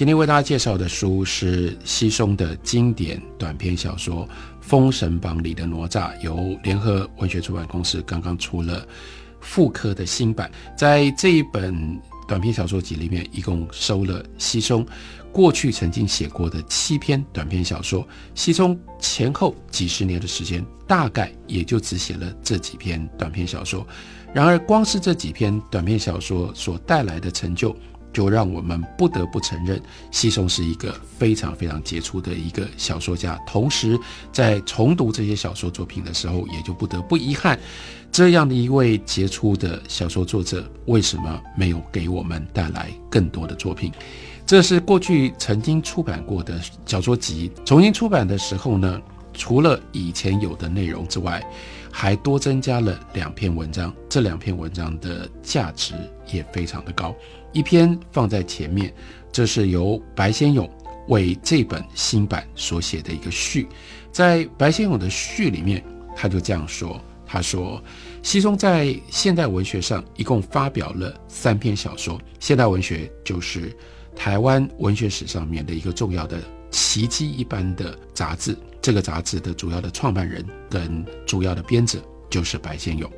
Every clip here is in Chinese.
今天为大家介绍的书是西松的经典短篇小说《封神榜》里的哪吒，由联合文学出版公司刚刚出了复刻的新版。在这一本短篇小说集里面，一共收了西松过去曾经写过的七篇短篇小说。西松前后几十年的时间，大概也就只写了这几篇短篇小说。然而，光是这几篇短篇小说所带来的成就。就让我们不得不承认，西松是一个非常非常杰出的一个小说家。同时，在重读这些小说作品的时候，也就不得不遗憾，这样的一位杰出的小说作者，为什么没有给我们带来更多的作品？这是过去曾经出版过的小说集，重新出版的时候呢，除了以前有的内容之外，还多增加了两篇文章。这两篇文章的价值也非常的高。一篇放在前面，这是由白先勇为这本新版所写的一个序。在白先勇的序里面，他就这样说：“他说，西松在现代文学上一共发表了三篇小说。现代文学就是台湾文学史上面的一个重要的奇迹一般的杂志。这个杂志的主要的创办人跟主要的编者就是白先勇。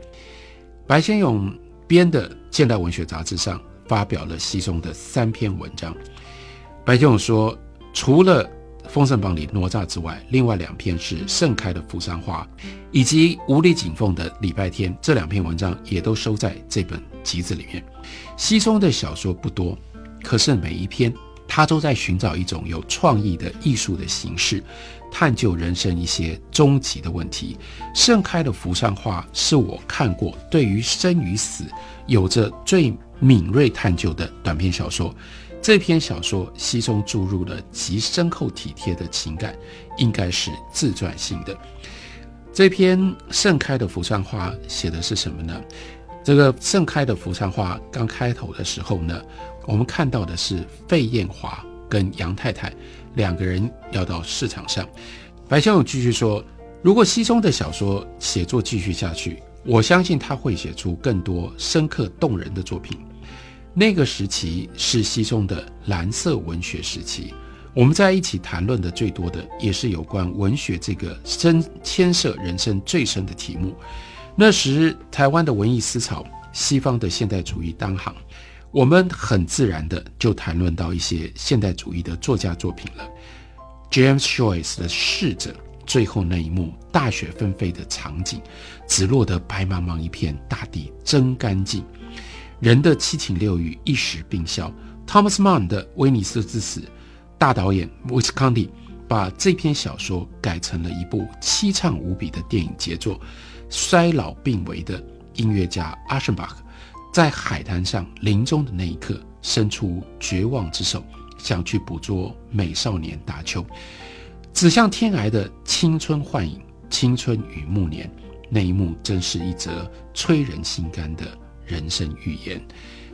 白先勇编的现代文学杂志上。”发表了西松的三篇文章。白先勇说，除了《封神榜》里哪吒之外，另外两篇是盛开的扶桑花，以及无力景凤的礼拜天。这两篇文章也都收在这本集子里面。西松的小说不多，可是每一篇他都在寻找一种有创意的艺术的形式，探究人生一些终极的问题。盛开的扶桑花是我看过对于生与死有着最。敏锐探究的短篇小说，这篇小说其中注入了极深厚体贴的情感，应该是自传性的。这篇盛开的扶桑花写的是什么呢？这个盛开的扶桑花刚开头的时候呢，我们看到的是费艳华跟杨太太两个人要到市场上。白先勇继续说，如果西松的小说写作继续下去，我相信他会写出更多深刻动人的作品。那个时期是西松的蓝色文学时期，我们在一起谈论的最多的也是有关文学这个深牵涉人生最深的题目。那时台湾的文艺思潮，西方的现代主义当行，我们很自然的就谈论到一些现代主义的作家作品了。James Joyce 的《逝者》最后那一幕大雪纷飞的场景，只落得白茫茫一片，大地真干净。人的七情六欲一时冰消。Thomas Mann 的《威尼斯之死》，大导演 Visconti 把这篇小说改成了一部凄怆无比的电影杰作。衰老病危的音乐家阿什巴克，在海滩上临终的那一刻，伸出绝望之手，想去捕捉美少年大秋，指向天涯的青春幻影。青春与暮年，那一幕真是一则催人心肝的。人生预言，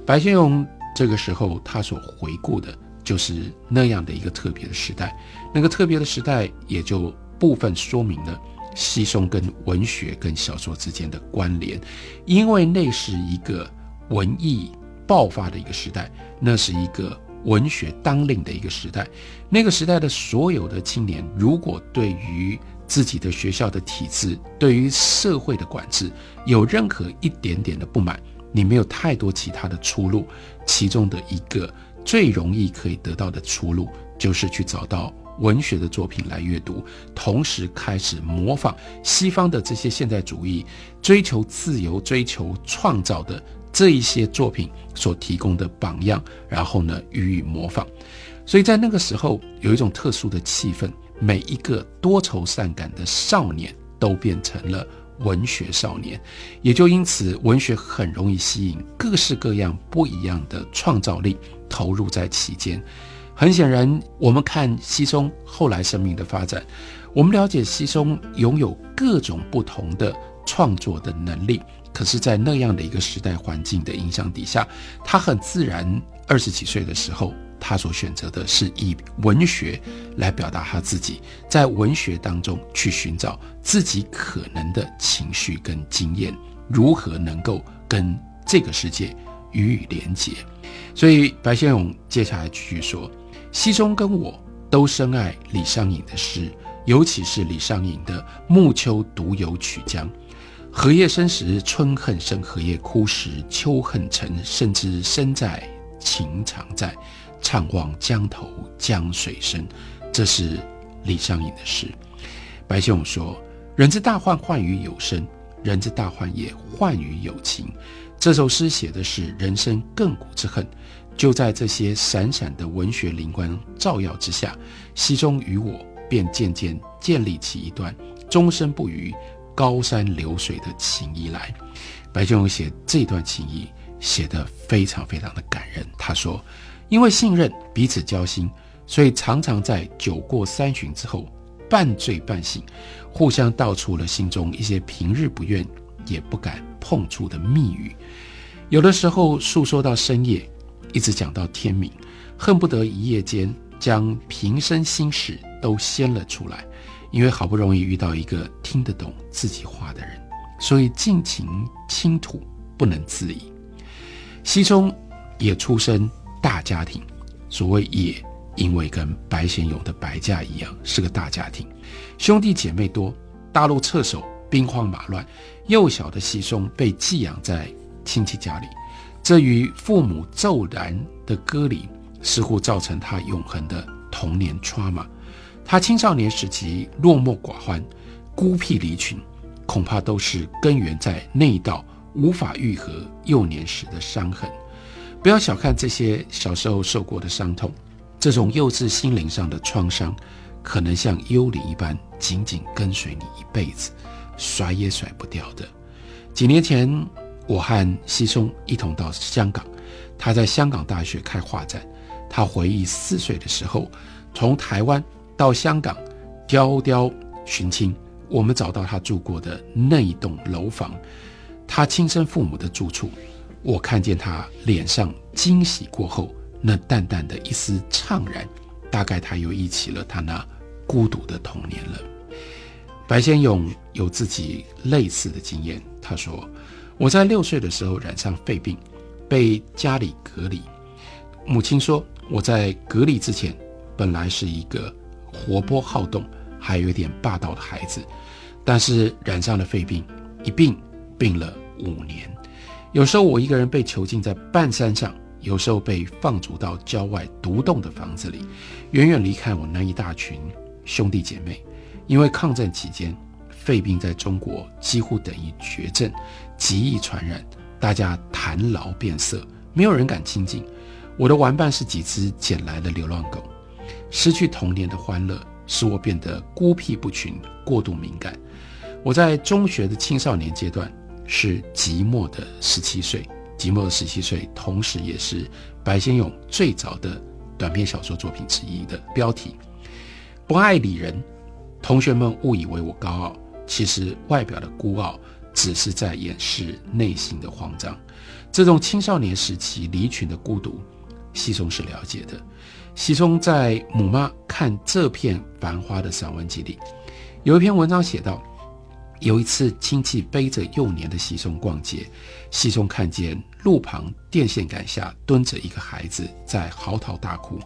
白先勇这个时候他所回顾的就是那样的一个特别的时代，那个特别的时代也就部分说明了西松跟文学跟小说之间的关联，因为那是一个文艺爆发的一个时代，那是一个文学当令的一个时代，那个时代的所有的青年，如果对于自己的学校的体制，对于社会的管制有任何一点点的不满。你没有太多其他的出路，其中的一个最容易可以得到的出路，就是去找到文学的作品来阅读，同时开始模仿西方的这些现代主义追求自由、追求创造的这一些作品所提供的榜样，然后呢予以模仿。所以在那个时候，有一种特殊的气氛，每一个多愁善感的少年都变成了。文学少年，也就因此，文学很容易吸引各式各样不一样的创造力投入在其间。很显然，我们看西松后来生命的发展，我们了解西松拥有各种不同的创作的能力。可是，在那样的一个时代环境的影响底下，他很自然，二十几岁的时候，他所选择的是以文学来表达他自己，在文学当中去寻找自己可能的情绪跟经验，如何能够跟这个世界予以连结。所以，白先勇接下来继续说：“西中跟我都深爱李商隐的诗，尤其是李商隐的《暮秋独游曲江》。”荷叶深时春恨生，荷叶枯时秋恨沉。甚知身在情常在，怅望江头江水深。这是李商隐的诗。白先勇说：“人之大患，患于有生；人之大患也，患于有情。”这首诗写的是人生亘古之恨。就在这些闪闪的文学灵光照耀之下，西中与我便渐渐建立起一段终身不渝。高山流水的情谊来，白先勇写这段情谊写得非常非常的感人。他说：“因为信任彼此交心，所以常常在酒过三巡之后，半醉半醒，互相道出了心中一些平日不愿也不敢碰触的密语。有的时候诉说到深夜，一直讲到天明，恨不得一夜间将平生心事都掀了出来。”因为好不容易遇到一个听得懂自己话的人，所以尽情倾吐，不能自已。西中也出身大家庭，所谓也，因为跟白贤勇的白家一样，是个大家庭，兄弟姐妹多。大陆撤守，兵荒马乱，幼小的西松被寄养在亲戚家里，这与父母骤然的割离，似乎造成他永恒的童年 trauma。他青少年时期落寞寡欢、孤僻离群，恐怕都是根源在那一道无法愈合幼年时的伤痕。不要小看这些小时候受过的伤痛，这种幼稚心灵上的创伤，可能像幽灵一般紧紧跟随你一辈子，甩也甩不掉的。几年前，我和西松一同到香港，他在香港大学开画展，他回忆四岁的时候从台湾。到香港，雕雕寻亲，我们找到他住过的那一栋楼房，他亲生父母的住处。我看见他脸上惊喜过后那淡淡的一丝怅然，大概他又忆起了他那孤独的童年了。白先勇有自己类似的经验，他说：“我在六岁的时候染上肺病，被家里隔离。母亲说我在隔离之前，本来是一个。”活泼好动，还有一点霸道的孩子，但是染上了肺病，一病病了五年。有时候我一个人被囚禁在半山上，有时候被放逐到郊外独栋的房子里，远远离开我那一大群兄弟姐妹。因为抗战期间，肺病在中国几乎等于绝症，极易传染，大家谈劳变色，没有人敢亲近。我的玩伴是几只捡来的流浪狗。失去童年的欢乐，使我变得孤僻不群、过度敏感。我在中学的青少年阶段是寂寞的十七岁，寂寞的十七岁，同时也是白先勇最早的短篇小说作品之一的标题。不爱理人，同学们误以为我高傲，其实外表的孤傲只是在掩饰内心的慌张。这种青少年时期离群的孤独，西松是了解的。西松在母妈看这片繁花的散文集里，有一篇文章写道：有一次亲戚背着幼年的西松逛街，西松看见路旁电线杆下蹲着一个孩子在嚎啕大哭，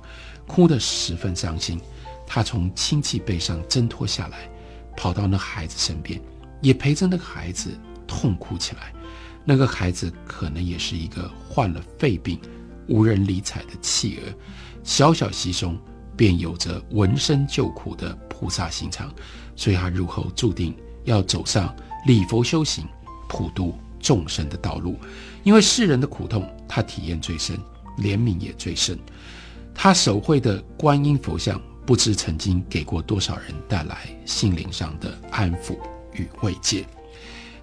哭得十分伤心。他从亲戚背上挣脱下来，跑到那孩子身边，也陪着那个孩子痛哭起来。那个孩子可能也是一个患了肺病、无人理睬的弃儿。小小西松便有着闻声救苦的菩萨心肠，所以他日后注定要走上礼佛修行、普度众生的道路。因为世人的苦痛，他体验最深，怜悯也最深。他手绘的观音佛像，不知曾经给过多少人带来心灵上的安抚与慰藉。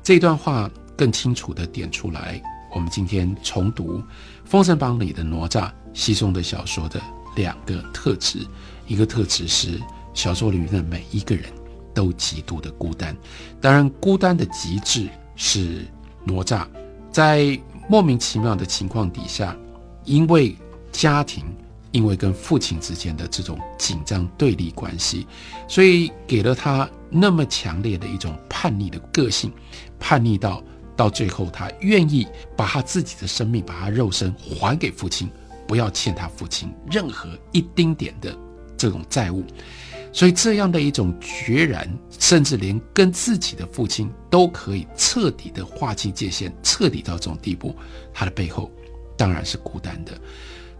这段话更清楚地点出来，我们今天重读《封神榜》里的哪吒。西松的小说的两个特质，一个特质是小说里面的每一个人都极度的孤单，当然孤单的极致是哪吒在莫名其妙的情况底下，因为家庭，因为跟父亲之间的这种紧张对立关系，所以给了他那么强烈的一种叛逆的个性，叛逆到到最后，他愿意把他自己的生命，把他肉身还给父亲，不要欠他父亲任何一丁点的这种债务。所以这样的一种决然，甚至连跟自己的父亲都可以彻底的划清界限，彻底到这种地步，他的背后当然是孤单的。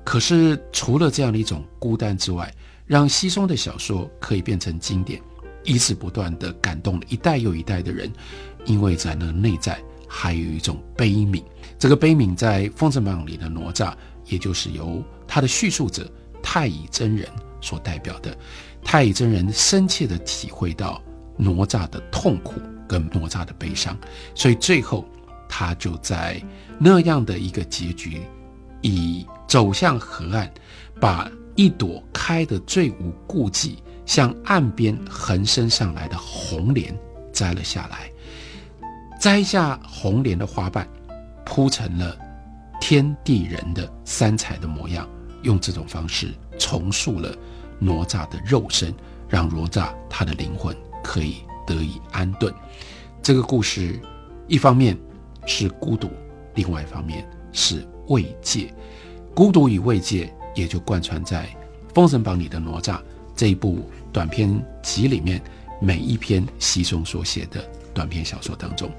可是除了这样的一种孤单之外，让西松的小说可以变成经典，一直不断的感动了一代又一代的人，因为在那内在还有一种悲悯。这个悲悯在《封神榜》里的哪吒，也就是由他的叙述者太乙真人所代表的。太乙真人深切地体会到哪吒的痛苦跟哪吒的悲伤，所以最后他就在那样的一个结局，以走向河岸，把一朵开得最无顾忌、向岸边横伸上来的红莲摘了下来，摘下红莲的花瓣，铺成了天地人的三彩的模样，用这种方式重塑了。哪吒的肉身，让哪吒他的灵魂可以得以安顿。这个故事，一方面是孤独，另外一方面是慰藉。孤独与慰藉，也就贯穿在《封神榜》里的哪吒这一部短篇集里面每一篇西松所写的短篇小说当中。